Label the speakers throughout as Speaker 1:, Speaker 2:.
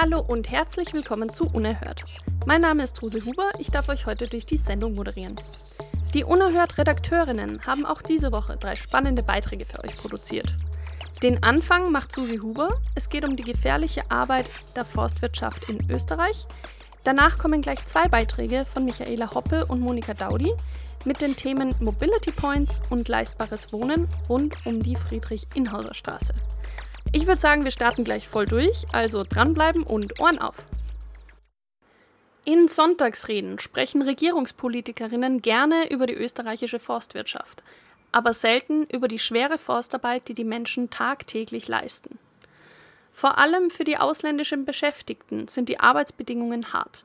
Speaker 1: Hallo und herzlich willkommen zu Unerhört. Mein Name ist Rose Huber, ich darf euch heute durch die Sendung moderieren. Die Unerhört-Redakteurinnen haben auch diese Woche drei spannende Beiträge für euch produziert. Den Anfang macht Susi Huber. Es geht um die gefährliche Arbeit der Forstwirtschaft in Österreich, Danach kommen gleich zwei Beiträge von Michaela Hoppe und Monika Daudi mit den Themen Mobility Points und leistbares Wohnen rund um die Friedrich-Inhauser-Straße. Ich würde sagen, wir starten gleich voll durch, also dranbleiben und Ohren auf. In Sonntagsreden sprechen Regierungspolitikerinnen gerne über die österreichische Forstwirtschaft, aber selten über die schwere Forstarbeit, die die Menschen tagtäglich leisten. Vor allem für die ausländischen Beschäftigten sind die Arbeitsbedingungen hart.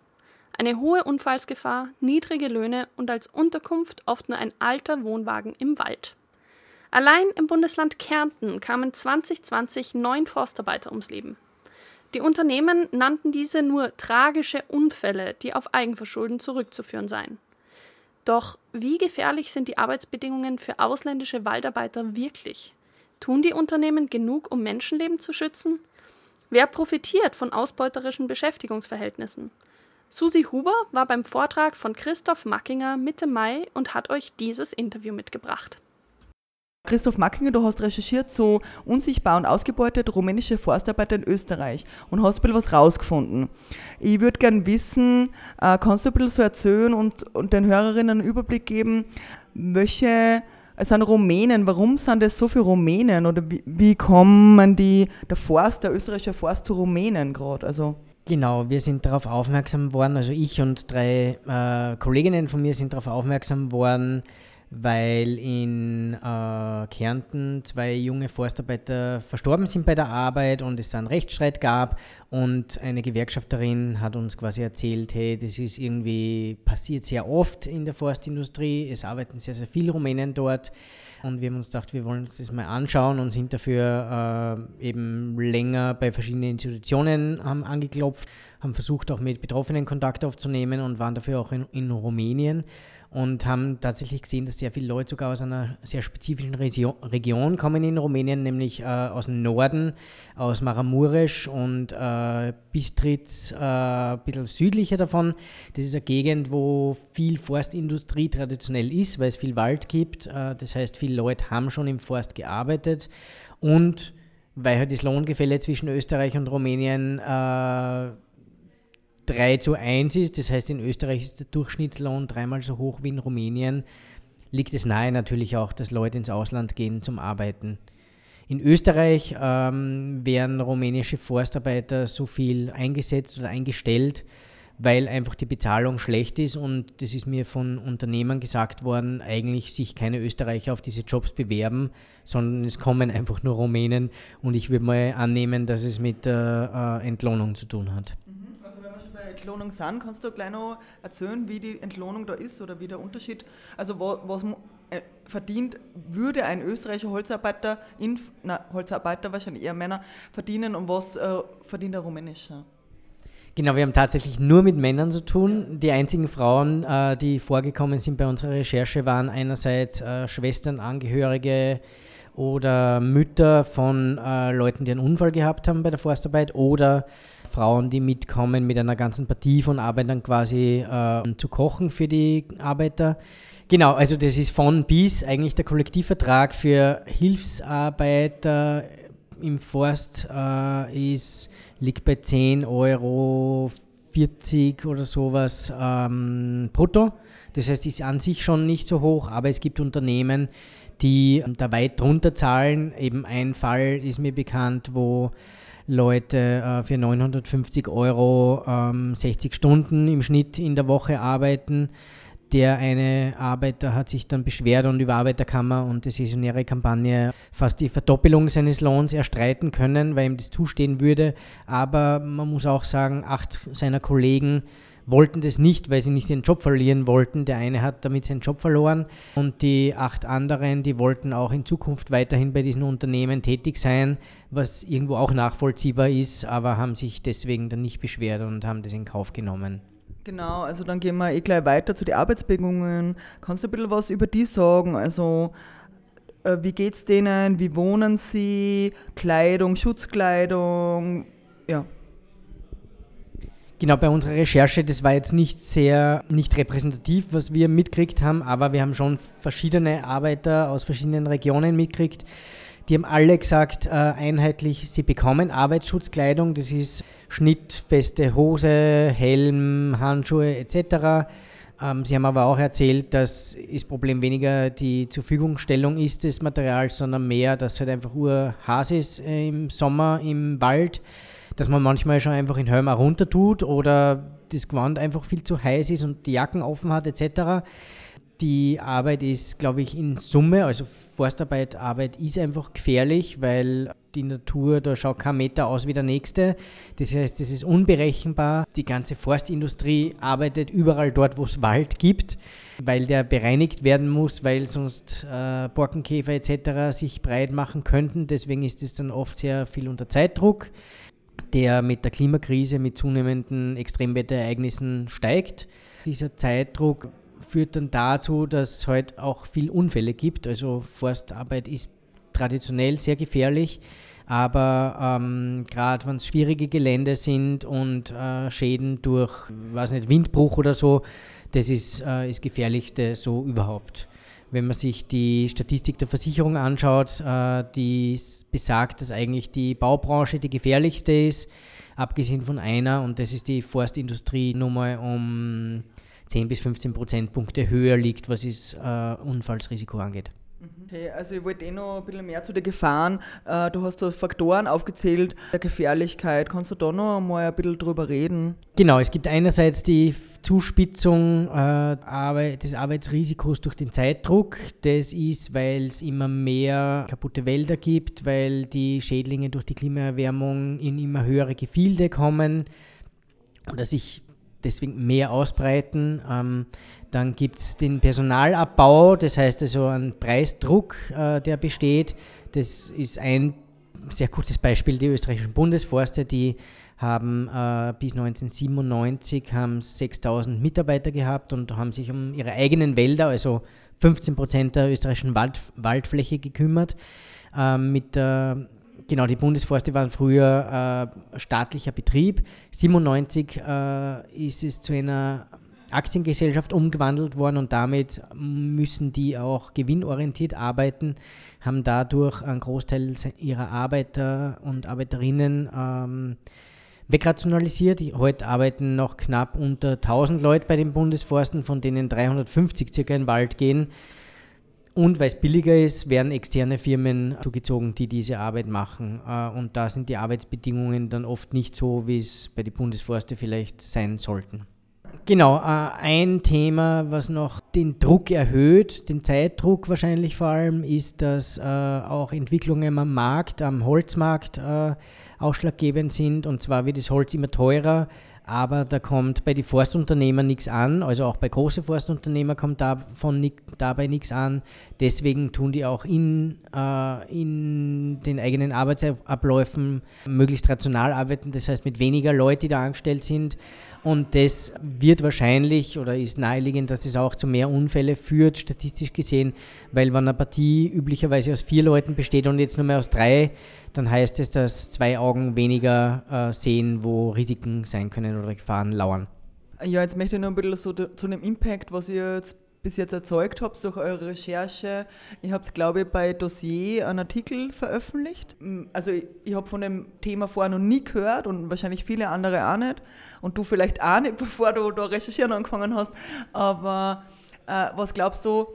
Speaker 1: Eine hohe Unfallsgefahr, niedrige Löhne und als Unterkunft oft nur ein alter Wohnwagen im Wald. Allein im Bundesland Kärnten kamen 2020 neun Forstarbeiter ums Leben. Die Unternehmen nannten diese nur tragische Unfälle, die auf Eigenverschulden zurückzuführen seien. Doch wie gefährlich sind die Arbeitsbedingungen für ausländische Waldarbeiter wirklich? Tun die Unternehmen genug, um Menschenleben zu schützen? Wer profitiert von ausbeuterischen Beschäftigungsverhältnissen? Susi Huber war beim Vortrag von Christoph Mackinger Mitte Mai und hat euch dieses Interview mitgebracht.
Speaker 2: Christoph Mackinger, du hast recherchiert so unsichtbar und ausgebeutet rumänische Forstarbeiter in Österreich und hast ein bisschen was rausgefunden. Ich würde gerne wissen, äh, kannst du ein bisschen so erzählen und, und den Hörerinnen einen Überblick geben, welche es sind Rumänen. Warum sind es so viele Rumänen? Oder wie, wie kommen die, der Forst, der österreichische Forst zu Rumänen gerade? Also
Speaker 3: Genau, wir sind darauf aufmerksam worden, also ich und drei äh, Kolleginnen von mir sind darauf aufmerksam worden, weil in äh, Kärnten zwei junge Forstarbeiter verstorben sind bei der Arbeit und es einen Rechtsstreit gab und eine Gewerkschafterin hat uns quasi erzählt, hey, das ist irgendwie passiert sehr oft in der Forstindustrie, es arbeiten sehr, sehr viele Rumänen dort und wir haben uns gedacht, wir wollen uns das mal anschauen und sind dafür äh, eben länger bei verschiedenen Institutionen haben angeklopft, haben versucht auch mit Betroffenen Kontakt aufzunehmen und waren dafür auch in, in Rumänien und haben tatsächlich gesehen, dass sehr viele Leute sogar aus einer sehr spezifischen Region kommen in Rumänien, nämlich äh, aus dem Norden, aus Maramuresch und äh, Bistritz, äh, ein bisschen südlicher davon. Das ist eine Gegend, wo viel Forstindustrie traditionell ist, weil es viel Wald gibt. Äh, das heißt, viele Leute haben schon im Forst gearbeitet und weil halt das Lohngefälle zwischen Österreich und Rumänien äh, 3 zu 1 ist, das heißt in Österreich ist der Durchschnittslohn dreimal so hoch wie in Rumänien, liegt es nahe natürlich auch, dass Leute ins Ausland gehen zum Arbeiten. In Österreich ähm, werden rumänische Forstarbeiter so viel eingesetzt oder eingestellt, weil einfach die Bezahlung schlecht ist. Und das ist mir von Unternehmern gesagt worden, eigentlich sich keine Österreicher auf diese Jobs bewerben, sondern es kommen einfach nur Rumänen. Und ich würde mal annehmen, dass es mit der äh, Entlohnung zu tun hat.
Speaker 2: Entlohnung sind. Kannst du gleich noch erzählen, wie die Entlohnung da ist oder wie der Unterschied, also was äh, verdient, würde ein österreichischer Holzarbeiter, in, na, Holzarbeiter wahrscheinlich eher Männer, verdienen und was äh, verdient der rumänische?
Speaker 3: Genau, wir haben tatsächlich nur mit Männern zu tun. Die einzigen Frauen, äh, die vorgekommen sind bei unserer Recherche, waren einerseits äh, Schwestern, Angehörige oder Mütter von äh, Leuten, die einen Unfall gehabt haben bei der Forstarbeit oder Frauen, die mitkommen mit einer ganzen Partie von Arbeitern quasi äh, zu kochen für die Arbeiter. Genau, also das ist von bis eigentlich der Kollektivvertrag für Hilfsarbeiter im Forst äh, ist, liegt bei 10 Euro 40 oder sowas ähm, brutto. Das heißt, ist an sich schon nicht so hoch, aber es gibt Unternehmen, die da weit drunter zahlen. Eben ein Fall ist mir bekannt, wo Leute äh, für 950 Euro ähm, 60 Stunden im Schnitt in der Woche arbeiten. Der eine Arbeiter hat sich dann beschwert und über Arbeiterkammer und die saisonäre Kampagne fast die Verdoppelung seines Lohns erstreiten können, weil ihm das zustehen würde. Aber man muss auch sagen, acht seiner Kollegen wollten das nicht, weil sie nicht den Job verlieren wollten. Der eine hat damit seinen Job verloren und die acht anderen, die wollten auch in Zukunft weiterhin bei diesen Unternehmen tätig sein, was irgendwo auch nachvollziehbar ist, aber haben sich deswegen dann nicht beschwert und haben das in Kauf genommen.
Speaker 2: Genau, also dann gehen wir eh gleich weiter zu den Arbeitsbedingungen. Kannst du ein bisschen was über die sagen? Also äh, wie geht es denen? Wie wohnen sie? Kleidung, Schutzkleidung? Ja.
Speaker 3: Genau, bei unserer Recherche, das war jetzt nicht sehr, nicht repräsentativ, was wir mitgekriegt haben, aber wir haben schon verschiedene Arbeiter aus verschiedenen Regionen mitgekriegt. Die haben alle gesagt, äh, einheitlich, sie bekommen Arbeitsschutzkleidung, das ist schnittfeste Hose, Helm, Handschuhe etc. Ähm, sie haben aber auch erzählt, dass das Problem weniger die Zurverfügungstellung ist des Materials, sondern mehr, dass halt einfach urhas ist äh, im Sommer im Wald, dass man manchmal schon einfach in Helm runter tut oder das Gewand einfach viel zu heiß ist und die Jacken offen hat etc die Arbeit ist, glaube ich, in Summe, also Forstarbeit, Arbeit ist einfach gefährlich, weil die Natur, da schaut kein Meter aus wie der nächste. Das heißt, es ist unberechenbar. Die ganze Forstindustrie arbeitet überall dort, wo es Wald gibt, weil der bereinigt werden muss, weil sonst äh, Borkenkäfer etc. sich breit machen könnten. Deswegen ist es dann oft sehr viel unter Zeitdruck, der mit der Klimakrise, mit zunehmenden Extremwetterereignissen steigt. Dieser Zeitdruck führt dann dazu, dass es halt auch viel Unfälle gibt. Also Forstarbeit ist traditionell sehr gefährlich, aber ähm, gerade wenn es schwierige Gelände sind und äh, Schäden durch, weiß nicht, Windbruch oder so, das ist äh, das Gefährlichste so überhaupt. Wenn man sich die Statistik der Versicherung anschaut, äh, die besagt, dass eigentlich die Baubranche die gefährlichste ist, abgesehen von einer, und das ist die Forstindustrie nochmal um 10 bis 15 Prozentpunkte höher liegt, was das äh, Unfallsrisiko angeht.
Speaker 2: Okay, also ich wollte eh noch ein bisschen mehr zu den Gefahren. Äh, du hast so Faktoren aufgezählt der Gefährlichkeit. Kannst du da noch mal ein bisschen drüber reden?
Speaker 3: Genau, es gibt einerseits die Zuspitzung äh, des Arbeitsrisikos durch den Zeitdruck. Das ist, weil es immer mehr kaputte Wälder gibt, weil die Schädlinge durch die Klimaerwärmung in immer höhere Gefilde kommen oder sich deswegen mehr ausbreiten. Ähm, dann gibt es den Personalabbau, das heißt also ein Preisdruck, äh, der besteht. Das ist ein sehr gutes Beispiel, die österreichischen Bundesforste, die haben äh, bis 1997 haben 6000 Mitarbeiter gehabt und haben sich um ihre eigenen Wälder, also 15 Prozent der österreichischen Wald, Waldfläche gekümmert. Äh, mit der genau, die Bundesforste waren früher äh, staatlicher Betrieb. 97 äh, ist es zu einer Aktiengesellschaft umgewandelt worden und damit müssen die auch gewinnorientiert arbeiten, haben dadurch einen Großteil ihrer Arbeiter und Arbeiterinnen ähm, wegrationalisiert. Heute arbeiten noch knapp unter 1000 Leute bei den Bundesforsten, von denen 350 circa in den Wald gehen. Und weil es billiger ist, werden externe Firmen zugezogen, die diese Arbeit machen. Äh, und da sind die Arbeitsbedingungen dann oft nicht so, wie es bei den Bundesforste vielleicht sein sollten. Genau, äh, ein Thema, was noch den Druck erhöht, den Zeitdruck wahrscheinlich vor allem, ist, dass äh, auch Entwicklungen am Markt, am Holzmarkt ausschlaggebend sind. Und zwar wird das Holz immer teurer aber da kommt bei den Forstunternehmern nichts an, also auch bei großen Forstunternehmern kommt davon dabei nichts an. Deswegen tun die auch in, äh, in den eigenen Arbeitsabläufen möglichst rational arbeiten, das heißt mit weniger Leuten, die da angestellt sind. Und das wird wahrscheinlich oder ist naheliegend, dass es auch zu mehr Unfälle führt, statistisch gesehen, weil wenn eine Partie üblicherweise aus vier Leuten besteht und jetzt nur mehr aus drei, dann heißt es, dass zwei Augen weniger äh, sehen, wo Risiken sein können oder Gefahren lauern.
Speaker 2: Ja, jetzt möchte ich noch ein bisschen so zu dem Impact, was ihr jetzt bis jetzt erzeugt habt durch eure Recherche. Ihr habt, glaube ich, bei Dossier einen Artikel veröffentlicht. Also ich, ich habe von dem Thema vorher noch nie gehört und wahrscheinlich viele andere auch nicht. Und du vielleicht auch nicht, bevor du da recherchieren angefangen hast. Aber äh, was glaubst du,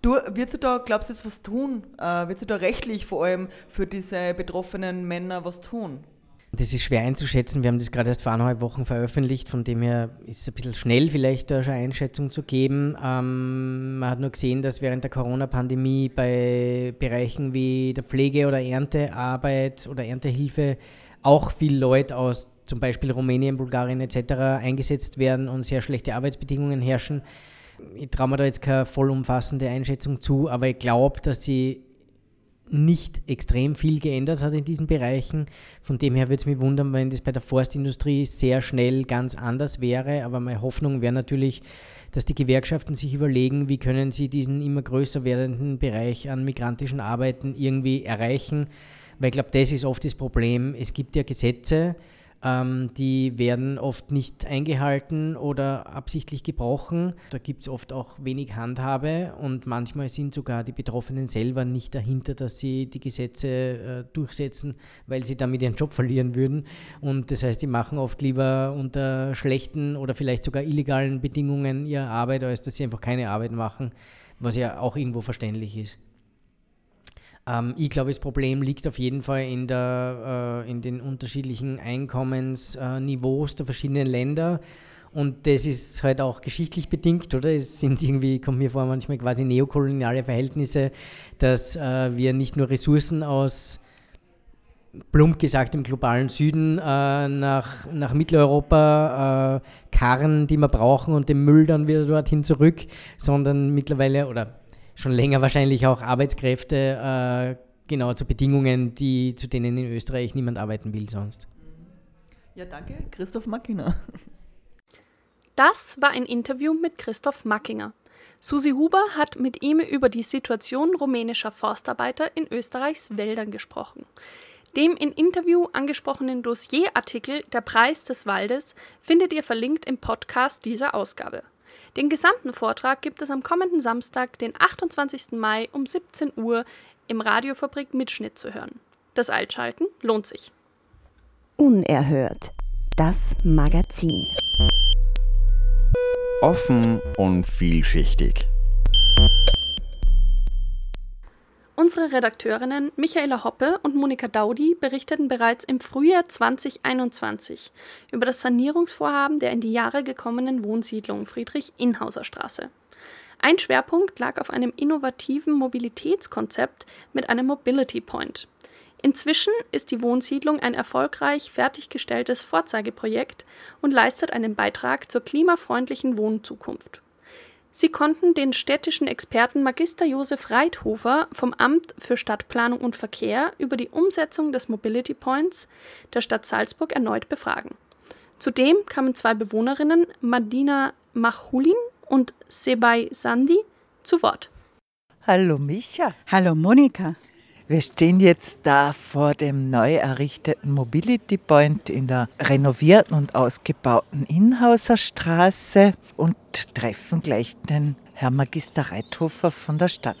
Speaker 2: Du, wird sie da, glaubst du, jetzt was tun? Äh, wird sie da rechtlich vor allem für diese betroffenen Männer was tun?
Speaker 3: Das ist schwer einzuschätzen. Wir haben das gerade erst vor eineinhalb Wochen veröffentlicht. Von dem her ist es ein bisschen schnell, vielleicht da schon eine Einschätzung zu geben. Ähm, man hat nur gesehen, dass während der Corona-Pandemie bei Bereichen wie der Pflege oder Erntearbeit oder Erntehilfe auch viele Leute aus zum Beispiel Rumänien, Bulgarien etc. eingesetzt werden und sehr schlechte Arbeitsbedingungen herrschen. Ich traue mir da jetzt keine vollumfassende Einschätzung zu, aber ich glaube, dass sie nicht extrem viel geändert hat in diesen Bereichen. Von dem her würde es mich wundern, wenn das bei der Forstindustrie sehr schnell ganz anders wäre. Aber meine Hoffnung wäre natürlich, dass die Gewerkschaften sich überlegen, wie können sie diesen immer größer werdenden Bereich an migrantischen Arbeiten irgendwie erreichen. Weil ich glaube, das ist oft das Problem. Es gibt ja Gesetze, ähm, die werden oft nicht eingehalten oder absichtlich gebrochen. Da gibt es oft auch wenig Handhabe und manchmal sind sogar die Betroffenen selber nicht dahinter, dass sie die Gesetze äh, durchsetzen, weil sie damit ihren Job verlieren würden. Und das heißt, die machen oft lieber unter schlechten oder vielleicht sogar illegalen Bedingungen ihre Arbeit, als dass sie einfach keine Arbeit machen, was ja auch irgendwo verständlich ist. Ähm, ich glaube, das Problem liegt auf jeden Fall in, der, äh, in den unterschiedlichen Einkommensniveaus der verschiedenen Länder. Und das ist halt auch geschichtlich bedingt, oder? Es sind irgendwie, kommt mir vor, manchmal quasi neokoloniale Verhältnisse, dass äh, wir nicht nur Ressourcen aus, plump gesagt, im globalen Süden äh, nach, nach Mitteleuropa äh, karren, die wir brauchen und den Müll dann wieder dorthin zurück, sondern mittlerweile, oder schon länger wahrscheinlich auch Arbeitskräfte, äh, genau zu Bedingungen, die, zu denen in Österreich niemand arbeiten will sonst.
Speaker 2: Ja, danke, Christoph Mackinger.
Speaker 1: Das war ein Interview mit Christoph Mackinger. Susi Huber hat mit ihm über die Situation rumänischer Forstarbeiter in Österreichs Wäldern gesprochen. Dem im Interview angesprochenen Dossierartikel Der Preis des Waldes findet ihr verlinkt im Podcast dieser Ausgabe. Den gesamten Vortrag gibt es am kommenden Samstag, den 28. Mai um 17 Uhr im Radiofabrik Mitschnitt zu hören. Das Altschalten lohnt sich.
Speaker 4: Unerhört. Das Magazin.
Speaker 5: Offen und vielschichtig.
Speaker 1: Unsere Redakteurinnen Michaela Hoppe und Monika Daudi berichteten bereits im Frühjahr 2021 über das Sanierungsvorhaben der in die Jahre gekommenen Wohnsiedlung Friedrich-Inhauser Straße. Ein Schwerpunkt lag auf einem innovativen Mobilitätskonzept mit einem Mobility Point. Inzwischen ist die Wohnsiedlung ein erfolgreich fertiggestelltes Vorzeigeprojekt und leistet einen Beitrag zur klimafreundlichen Wohnzukunft. Sie konnten den städtischen Experten Magister Josef Reithofer vom Amt für Stadtplanung und Verkehr über die Umsetzung des Mobility Points der Stadt Salzburg erneut befragen. Zudem kamen zwei Bewohnerinnen, Madina Machulin und Sebay Sandi, zu Wort.
Speaker 6: Hallo Micha.
Speaker 7: Hallo Monika.
Speaker 6: Wir stehen jetzt da vor dem neu errichteten Mobility Point in der renovierten und ausgebauten Inhauser Straße und treffen gleich den Herrn Magister Reithofer von der Stadt.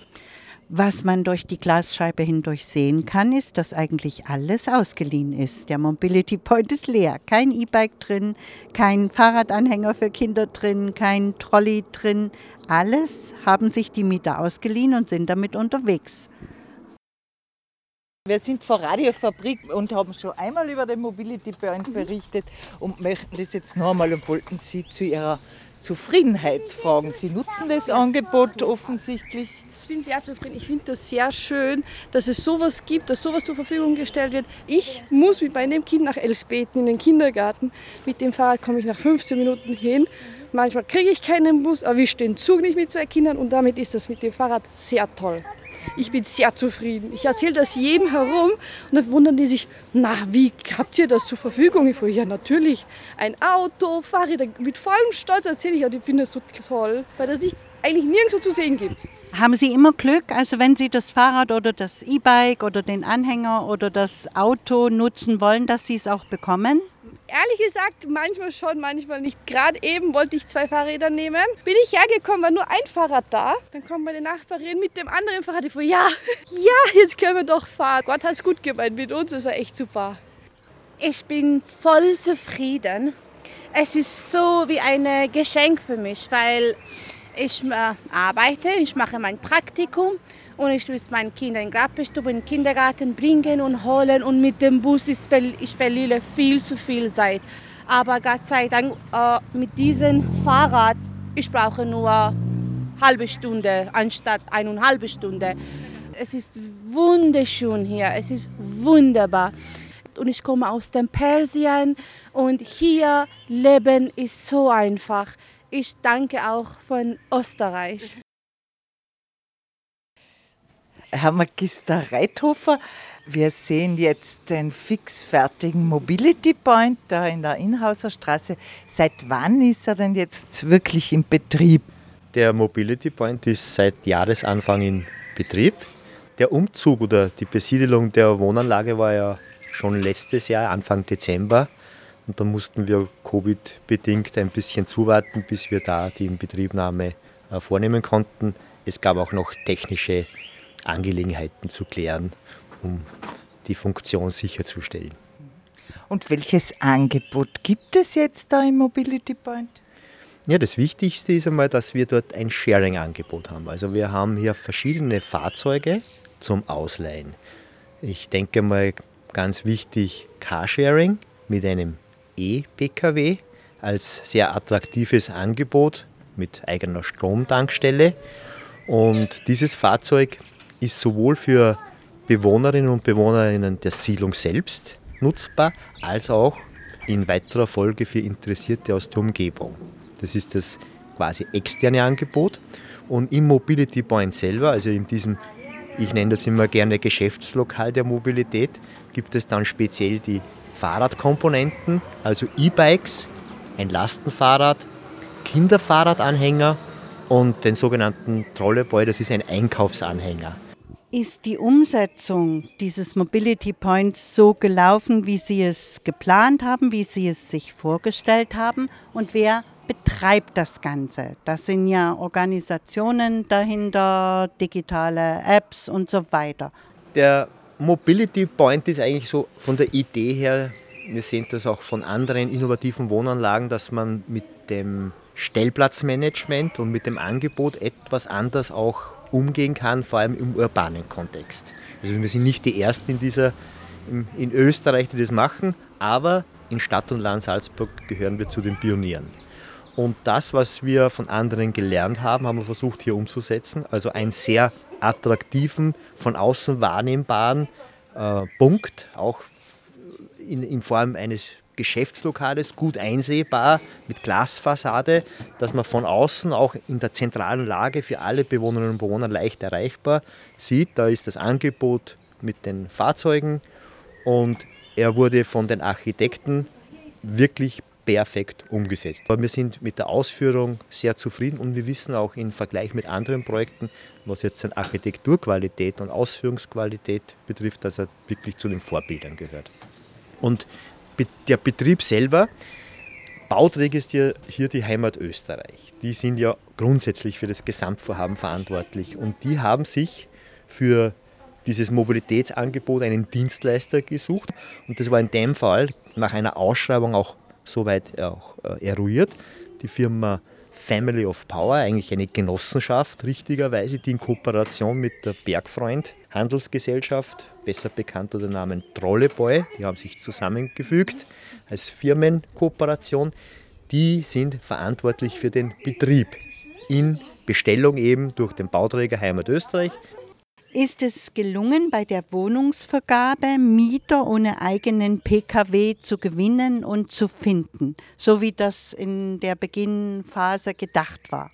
Speaker 7: Was man durch die Glasscheibe hindurch sehen kann, ist, dass eigentlich alles ausgeliehen ist. Der Mobility Point ist leer. Kein E-Bike drin, kein Fahrradanhänger für Kinder drin, kein Trolley drin. Alles haben sich die Mieter ausgeliehen und sind damit unterwegs.
Speaker 6: Wir sind vor Radiofabrik und haben schon einmal über den Mobility Point berichtet und möchten das jetzt noch einmal und wollten Sie zu Ihrer Zufriedenheit fragen. Sie nutzen das Angebot offensichtlich.
Speaker 8: Ich bin sehr zufrieden. Ich finde das sehr schön, dass es sowas gibt, dass sowas zur Verfügung gestellt wird. Ich muss mit meinem Kind nach Elsbeten in den Kindergarten. Mit dem Fahrrad komme ich nach 15 Minuten hin. Manchmal kriege ich keinen Bus, erwische den Zug nicht mit zwei Kindern und damit ist das mit dem Fahrrad sehr toll. Ich bin sehr zufrieden. Ich erzähle das jedem herum und dann wundern die sich, na, wie habt ihr das zur Verfügung? Ich frage, ja, natürlich. Ein Auto, Fahrräder, mit vollem Stolz erzähle ich, ja, die finden das so toll, weil das nicht eigentlich nirgendwo zu sehen gibt.
Speaker 7: Haben Sie immer Glück, also wenn Sie das Fahrrad oder das E-Bike oder den Anhänger oder das Auto nutzen wollen, dass Sie es auch bekommen?
Speaker 8: Ehrlich gesagt, manchmal schon, manchmal nicht. Gerade eben wollte ich zwei Fahrräder nehmen. Bin ich hergekommen, war nur ein Fahrrad da. Dann kommt meine Nachbarin mit dem anderen Fahrrad. Ich frage, ja, ja, jetzt können wir doch fahren. Gott hat es gut gemeint mit uns, das war echt super.
Speaker 9: Ich bin voll zufrieden. Es ist so wie ein Geschenk für mich, weil Ich äh, arbeite, ich mache mein Praktikum und ich muss meine Kinder in Grabbestube, in den Kindergarten bringen und holen und mit dem Bus ist, ich verliere viel zu viel Zeit. Aber Gott sei Dank äh, mit diesem Fahrrad, ich brauche nur eine halbe Stunde anstatt eineinhalb Stunde. Es ist wunderschön hier, es ist wunderbar. Und ich komme aus dem Persien und hier Leben ist so einfach. Ich danke auch von Österreich.
Speaker 6: Herr Magister Reithofer, wir sehen jetzt den fixfertigen Mobility Point da in der Inhauser Straße. Seit wann ist er denn jetzt wirklich in Betrieb?
Speaker 10: Der Mobility Point ist seit Jahresanfang in Betrieb. Der Umzug oder die Besiedelung der Wohnanlage war ja schon letztes Jahr, Anfang Dezember. Und da mussten wir Covid-bedingt ein bisschen zuwarten, bis wir da die Inbetriebnahme äh, vornehmen konnten. Es gab auch noch technische Angelegenheiten zu klären, um die Funktion sicherzustellen.
Speaker 6: Und welches Angebot gibt es jetzt da im Mobility Point?
Speaker 10: Ja, das Wichtigste ist einmal, dass wir dort ein Sharing-Angebot haben. Also wir haben hier verschiedene Fahrzeuge zum Ausleihen. Ich denke mal ganz wichtig Carsharing mit einem E-Pkw als sehr attraktives Angebot mit eigener Stromtankstelle. Und dieses Fahrzeug ist sowohl für Bewohnerinnen und Bewohnerinnen der Siedlung selbst nutzbar, als auch in weiterer Folge für Interessierte aus der Umgebung. Das ist das quasi externe Angebot. Und im Mobility Point selber, also in diesem, ich nenne das immer gerne Geschäftslokal der Mobilität, gibt es dann speziell die Fahrradkomponenten, also E-Bikes, ein Lastenfahrrad, Kinderfahrradanhänger und den sogenannten Trolleyboy, das ist ein Einkaufsanhänger.
Speaker 7: Ist die Umsetzung dieses Mobility Points so gelaufen, wie Sie es geplant haben, wie Sie es sich vorgestellt haben? Und wer betreibt das Ganze? Das sind ja Organisationen dahinter, digitale Apps und so weiter.
Speaker 10: Der Mobility Point ist eigentlich so von der Idee her, wir sehen das auch von anderen innovativen Wohnanlagen, dass man mit dem Stellplatzmanagement und mit dem Angebot etwas anders auch umgehen kann, vor allem im urbanen Kontext. Also wir sind nicht die Ersten in, dieser, in Österreich, die das machen, aber in Stadt und Land Salzburg gehören wir zu den Pionieren. Und das, was wir von anderen gelernt haben, haben wir versucht hier umzusetzen. Also einen sehr attraktiven, von außen wahrnehmbaren äh, Punkt, auch in, in Form eines Geschäftslokales, gut einsehbar mit Glasfassade, dass man von außen auch in der zentralen Lage für alle Bewohnerinnen und Bewohner leicht erreichbar sieht. Da ist das Angebot mit den Fahrzeugen und er wurde von den Architekten wirklich perfekt umgesetzt. Aber wir sind mit der Ausführung sehr zufrieden und wir wissen auch im Vergleich mit anderen Projekten, was jetzt an Architekturqualität und Ausführungsqualität betrifft, dass er wirklich zu den Vorbildern gehört. Und der Betrieb selber, Bauträger ist hier, hier die Heimat Österreich. Die sind ja grundsätzlich für das Gesamtvorhaben verantwortlich und die haben sich für dieses Mobilitätsangebot einen Dienstleister gesucht und das war in dem Fall nach einer Ausschreibung auch soweit auch äh, eruiert. Die Firma Family of Power, eigentlich eine Genossenschaft, richtigerweise, die in Kooperation mit der Bergfreund Handelsgesellschaft, besser bekannt unter dem Namen Trolleboy, die haben sich zusammengefügt als Firmenkooperation. Die sind verantwortlich für den Betrieb in Bestellung eben durch den Bauträger Heimat Österreich.
Speaker 7: Ist es gelungen, bei der Wohnungsvergabe Mieter ohne eigenen Pkw zu gewinnen und zu finden, so wie das in der Beginnphase gedacht war?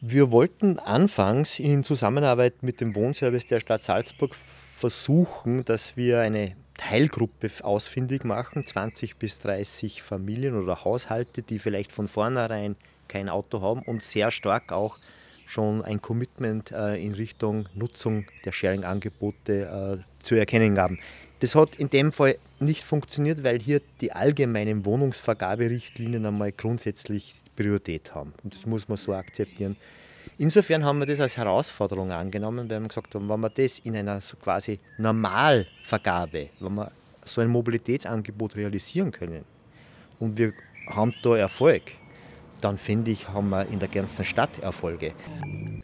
Speaker 10: Wir wollten anfangs in Zusammenarbeit mit dem Wohnservice der Stadt Salzburg versuchen, dass wir eine Teilgruppe ausfindig machen, 20 bis 30 Familien oder Haushalte, die vielleicht von vornherein kein Auto haben und sehr stark auch schon ein Commitment äh, in Richtung Nutzung der Sharing-Angebote äh, zu erkennen gaben. Das hat in dem Fall nicht funktioniert, weil hier die allgemeinen Wohnungsvergaberichtlinien einmal grundsätzlich Priorität haben. Und das muss man so akzeptieren. Insofern haben wir das als Herausforderung angenommen, weil wir gesagt haben, wenn wir das in einer so quasi Normalvergabe, wenn wir so ein Mobilitätsangebot realisieren können und wir haben da Erfolg, dann finde ich, haben wir in der ganzen Stadt Erfolge.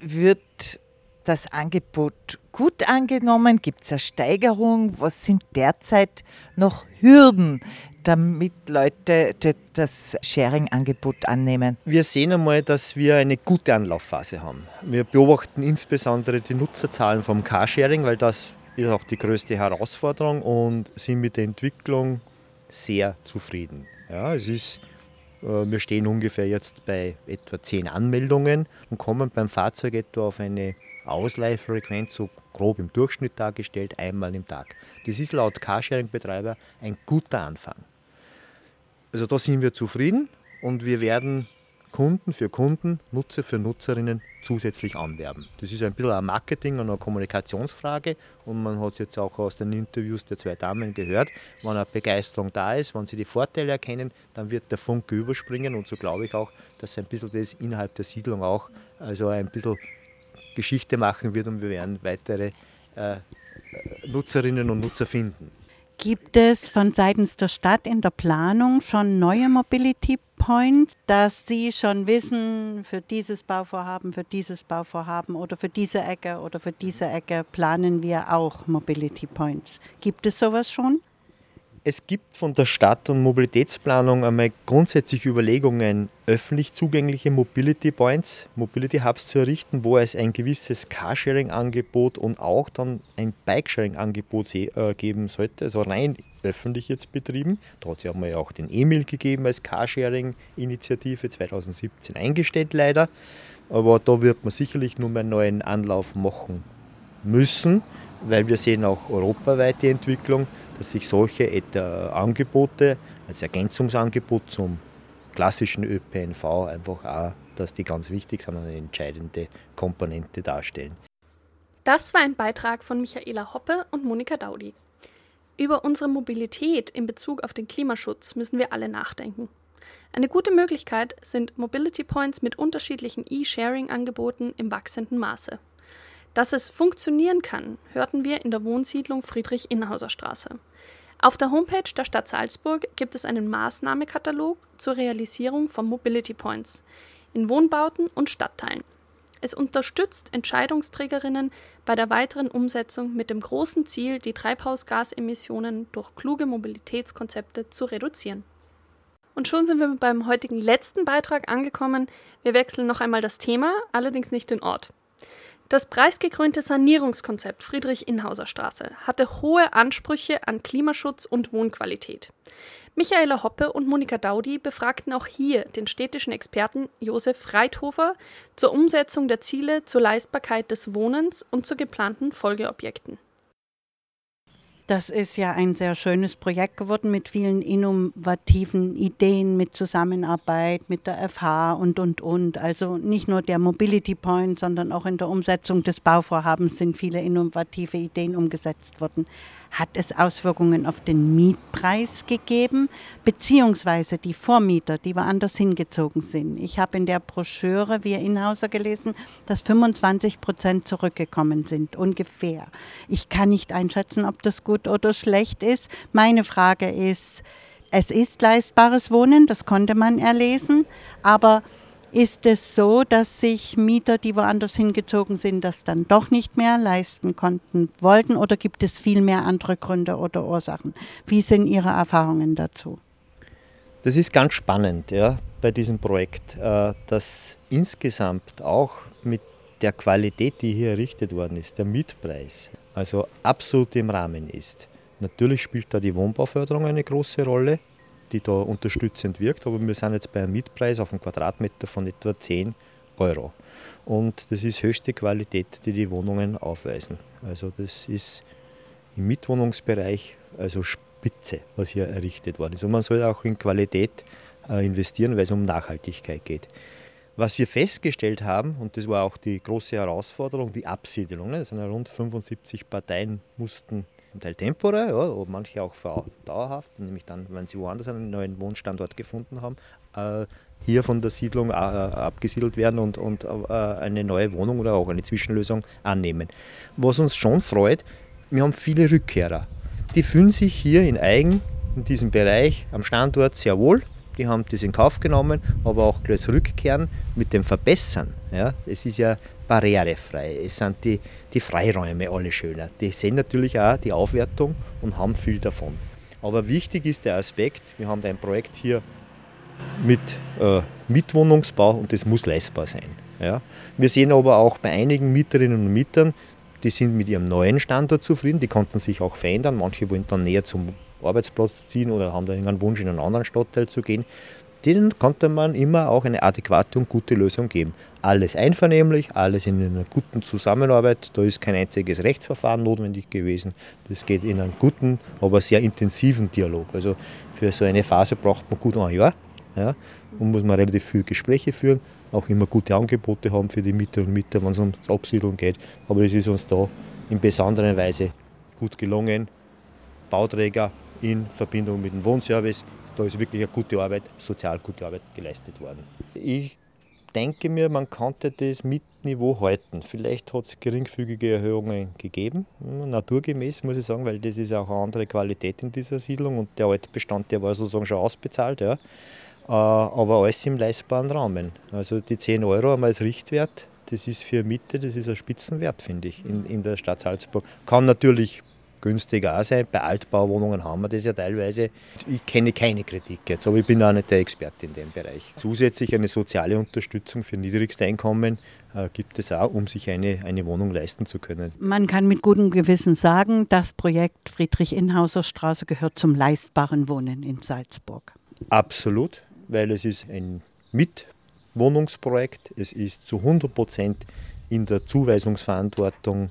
Speaker 6: Wird das Angebot gut angenommen? Gibt es eine Steigerung? Was sind derzeit noch Hürden, damit Leute das Sharing-Angebot annehmen?
Speaker 10: Wir sehen einmal, dass wir eine gute Anlaufphase haben. Wir beobachten insbesondere die Nutzerzahlen vom Carsharing, weil das ist auch die größte Herausforderung und sind mit der Entwicklung sehr zufrieden. Ja, es ist, wir stehen ungefähr jetzt bei etwa 10 Anmeldungen und kommen beim Fahrzeug etwa auf eine Ausleihfrequenz, so grob im Durchschnitt dargestellt, einmal im Tag. Das ist laut Carsharing-Betreiber ein guter Anfang. Also da sind wir zufrieden und wir werden Kunden für Kunden, Nutzer für Nutzerinnen zusätzlich anwerben. Das ist ein bisschen ein Marketing- und eine Kommunikationsfrage und man hat es jetzt auch aus den Interviews der zwei Damen gehört, wenn eine Begeisterung da ist, wenn sie die Vorteile erkennen, dann wird der Funke überspringen und so glaube ich auch, dass ein bisschen das innerhalb der Siedlung auch also ein bisschen Geschichte machen wird und wir werden weitere äh, Nutzerinnen und Nutzer finden.
Speaker 7: Gibt es von seitens der Stadt in der Planung schon neue Mobility Points, dass Sie schon wissen, für dieses Bauvorhaben, für dieses Bauvorhaben oder für diese Ecke oder für diese Ecke planen wir auch Mobility Points? Gibt es sowas schon?
Speaker 10: Es gibt von der Stadt- und Mobilitätsplanung einmal grundsätzlich Überlegungen, öffentlich zugängliche Mobility Points, Mobility Hubs zu errichten, wo es ein gewisses Carsharing-Angebot und auch dann ein Bikesharing-Angebot äh, geben sollte, also rein öffentlich jetzt betrieben. Da hat es ja auch den E-Mail gegeben als Carsharing-Initiative 2017 eingestellt leider. Aber da wird man sicherlich nur einen neuen Anlauf machen müssen, weil wir sehen auch europaweit die Entwicklung dass sich solche Angebote als Ergänzungsangebot zum klassischen ÖPNV einfach auch, dass die ganz wichtig sind und eine entscheidende Komponente darstellen.
Speaker 1: Das war ein Beitrag von Michaela Hoppe und Monika Daudi. Über unsere Mobilität in Bezug auf den Klimaschutz müssen wir alle nachdenken. Eine gute Möglichkeit sind Mobility Points mit unterschiedlichen E-Sharing-Angeboten im wachsenden Maße. Dass es funktionieren kann, hörten wir in der Wohnsiedlung Friedrich-Innhauser Straße. Auf der Homepage der Stadt Salzburg gibt es einen Maßnahmekatalog zur Realisierung von Mobility Points in Wohnbauten und Stadtteilen. Es unterstützt Entscheidungsträgerinnen bei der weiteren Umsetzung mit dem großen Ziel, die Treibhausgasemissionen durch kluge Mobilitätskonzepte zu reduzieren. Und schon sind wir beim heutigen letzten Beitrag angekommen. Wir wechseln noch einmal das Thema, allerdings nicht den Ort. Das preisgekrönte Sanierungskonzept Friedrich-Inhauser Straße hatte hohe Ansprüche an Klimaschutz und Wohnqualität. Michaela Hoppe und Monika Daudi befragten auch hier den städtischen Experten Josef Reithofer zur Umsetzung der Ziele zur Leistbarkeit des Wohnens und zu geplanten Folgeobjekten.
Speaker 7: Das ist ja ein sehr schönes Projekt geworden mit vielen innovativen Ideen, mit Zusammenarbeit mit der FH und, und, und. Also nicht nur der Mobility Point, sondern auch in der Umsetzung des Bauvorhabens sind viele innovative Ideen umgesetzt worden. Hat es Auswirkungen auf den Mietpreis gegeben, beziehungsweise die Vormieter, die woanders hingezogen sind? Ich habe in der Broschüre via Inhauser gelesen, dass 25 Prozent zurückgekommen sind, ungefähr. Ich kann nicht einschätzen, ob das gut oder schlecht ist. Meine Frage ist, es ist leistbares Wohnen, das konnte man erlesen, aber ist es so, dass sich Mieter, die woanders hingezogen sind, das dann doch nicht mehr leisten konnten, wollten oder gibt es viel mehr andere Gründe oder Ursachen? Wie sind Ihre Erfahrungen dazu?
Speaker 10: Das ist ganz spannend ja, bei diesem Projekt, äh, dass insgesamt auch mit der Qualität, die hier errichtet worden ist, der Mietpreis, also absolut im Rahmen ist. Natürlich spielt da die Wohnbauförderung eine große Rolle, die da unterstützend wirkt. Aber wir sind jetzt bei einem Mietpreis auf einen Quadratmeter von etwa 10 Euro. Und das ist höchste Qualität, die die Wohnungen aufweisen. Also das ist im Mitwohnungsbereich also Spitze, was hier errichtet worden ist. Und man soll auch in Qualität äh, investieren, weil es um Nachhaltigkeit geht. Was wir festgestellt haben, und das war auch die große Herausforderung, die Absiedelung. Ne? Es sind ja rund 75 Parteien mussten zum Teil temporär, ja, manche auch dauerhaft, nämlich dann, wenn sie woanders einen neuen Wohnstandort gefunden haben, äh, hier von der Siedlung äh, abgesiedelt werden und, und äh, eine neue Wohnung oder auch eine Zwischenlösung annehmen. Was uns schon freut, wir haben viele Rückkehrer. Die fühlen sich hier in Eigen, in diesem Bereich, am Standort sehr wohl. Die haben das in Kauf genommen, aber auch gleich zurückkehren mit dem Verbessern. Ja, es ist ja barrierefrei, es sind die, die Freiräume alle schöner. Die sehen natürlich auch die Aufwertung und haben viel davon. Aber wichtig ist der Aspekt, wir haben ein Projekt hier mit äh, Mitwohnungsbau und das muss leistbar sein. Ja. Wir sehen aber auch bei einigen Mieterinnen und Mietern, die sind mit ihrem neuen Standort zufrieden, die konnten sich auch verändern. Manche wollen dann näher zum Arbeitsplatz ziehen oder haben dann einen Wunsch, in einen anderen Stadtteil zu gehen. Denen konnte man immer auch eine adäquate und gute Lösung geben. Alles einvernehmlich, alles in einer guten Zusammenarbeit. Da ist kein einziges Rechtsverfahren notwendig gewesen. Das geht in einem guten, aber sehr intensiven Dialog. Also für so eine Phase braucht man gut ein Jahr. Ja, und muss man relativ viele Gespräche führen, auch immer gute Angebote haben für die Mieter und Mieter, wenn es um Absiedlung geht. Aber es ist uns da in besonderer Weise gut gelungen. Bauträger in Verbindung mit dem Wohnservice. Da ist wirklich eine gute Arbeit, sozial gute Arbeit geleistet worden. Ich denke mir, man konnte das Mitniveau halten. Vielleicht hat es geringfügige Erhöhungen gegeben, naturgemäß muss ich sagen, weil das ist auch eine andere Qualität in dieser Siedlung und der Altbestand, der war sozusagen schon ausbezahlt. Ja. Äh, aber alles im leistbaren Rahmen. Also die 10 Euro einmal als Richtwert, das ist für Mitte, das ist ein Spitzenwert, finde ich, in, in der Stadt Salzburg. Kann natürlich günstiger auch sein. Bei Altbauwohnungen haben wir das ja teilweise. Ich kenne keine Kritik jetzt, aber ich bin auch nicht der Experte in dem Bereich. Zusätzlich eine soziale Unterstützung für niedrigste Einkommen äh, gibt es auch, um sich eine, eine Wohnung leisten zu können.
Speaker 7: Man kann mit gutem Gewissen sagen, das Projekt Friedrich-Inhauser Straße gehört zum leistbaren Wohnen in Salzburg.
Speaker 10: Absolut, weil es ist ein Mitwohnungsprojekt. Es ist zu 100 Prozent in der Zuweisungsverantwortung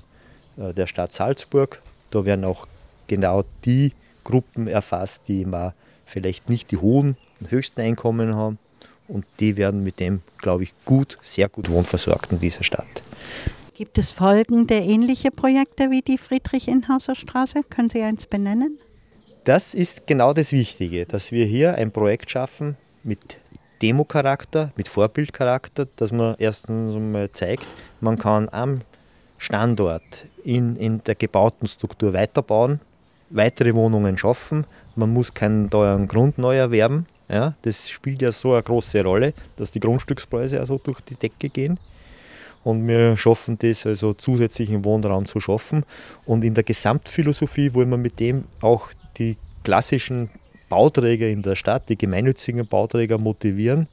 Speaker 10: äh, der Stadt Salzburg da werden auch genau die Gruppen erfasst, die mal vielleicht nicht die hohen und höchsten Einkommen haben. Und die werden mit dem, glaube ich, gut, sehr gut wohnversorgt in dieser Stadt.
Speaker 7: Gibt es folgende ähnliche Projekte wie die Friedrich-Inhauser Straße? Können Sie eins benennen?
Speaker 10: Das ist genau das Wichtige, dass wir hier ein Projekt schaffen mit Demo-Charakter, mit Vorbildcharakter, dass man erstens mal zeigt, man kann am Standort in, in der gebauten Struktur weiterbauen, weitere Wohnungen schaffen. Man muss keinen teuren Grund neu erwerben. Ja, das spielt ja so eine große Rolle, dass die Grundstückspreise also durch die Decke gehen. Und wir schaffen das also zusätzlichen Wohnraum zu schaffen. Und in der Gesamtphilosophie wollen wir mit dem auch die klassischen Bauträger in der Stadt, die gemeinnützigen Bauträger motivieren,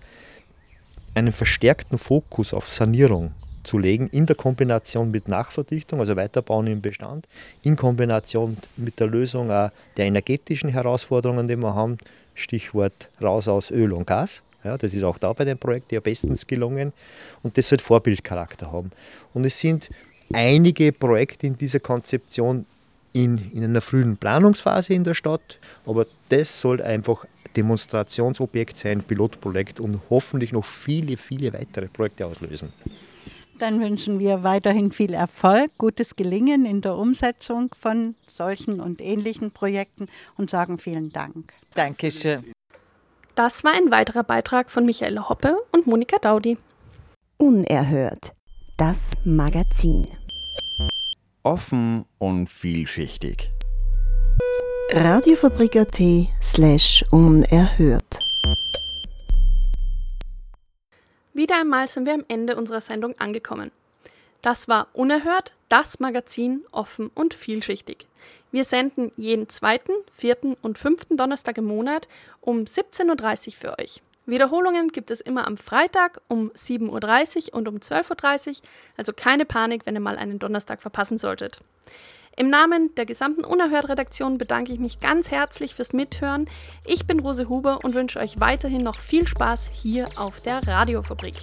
Speaker 10: einen verstärkten Fokus auf Sanierung zu legen, in der Kombination mit Nachverdichtung, also Weiterbauen im Bestand, in Kombination mit der Lösung der energetischen Herausforderungen, die wir haben, Stichwort raus aus Öl und Gas. Ja, das ist auch da bei dem Projekt ja bestens gelungen und das soll Vorbildcharakter haben. Und es sind einige Projekte in dieser Konzeption in, in einer frühen Planungsphase in der Stadt, aber das soll einfach Demonstrationsobjekt sein, Pilotprojekt und hoffentlich noch viele, viele weitere Projekte auslösen.
Speaker 7: Dann wünschen wir weiterhin viel Erfolg, gutes Gelingen in der Umsetzung von solchen und ähnlichen Projekten und sagen vielen Dank.
Speaker 6: Dankeschön.
Speaker 1: Das war ein weiterer Beitrag von Michaela Hoppe und Monika Daudi.
Speaker 4: Unerhört. Das Magazin.
Speaker 5: Offen und vielschichtig.
Speaker 4: Radiofabrik.at slash unerhört.
Speaker 1: Wieder einmal sind wir am Ende unserer Sendung angekommen. Das war Unerhört, das Magazin offen und vielschichtig. Wir senden jeden zweiten, vierten und fünften Donnerstag im Monat um 17.30 Uhr für euch. Wiederholungen gibt es immer am Freitag um 7.30 Uhr und um 12.30 Uhr, also keine Panik, wenn ihr mal einen Donnerstag verpassen solltet. Im Namen der gesamten Unerhört-Redaktion bedanke ich mich ganz herzlich fürs Mithören. Ich bin Rose Huber und wünsche euch weiterhin noch viel Spaß hier auf der Radiofabrik.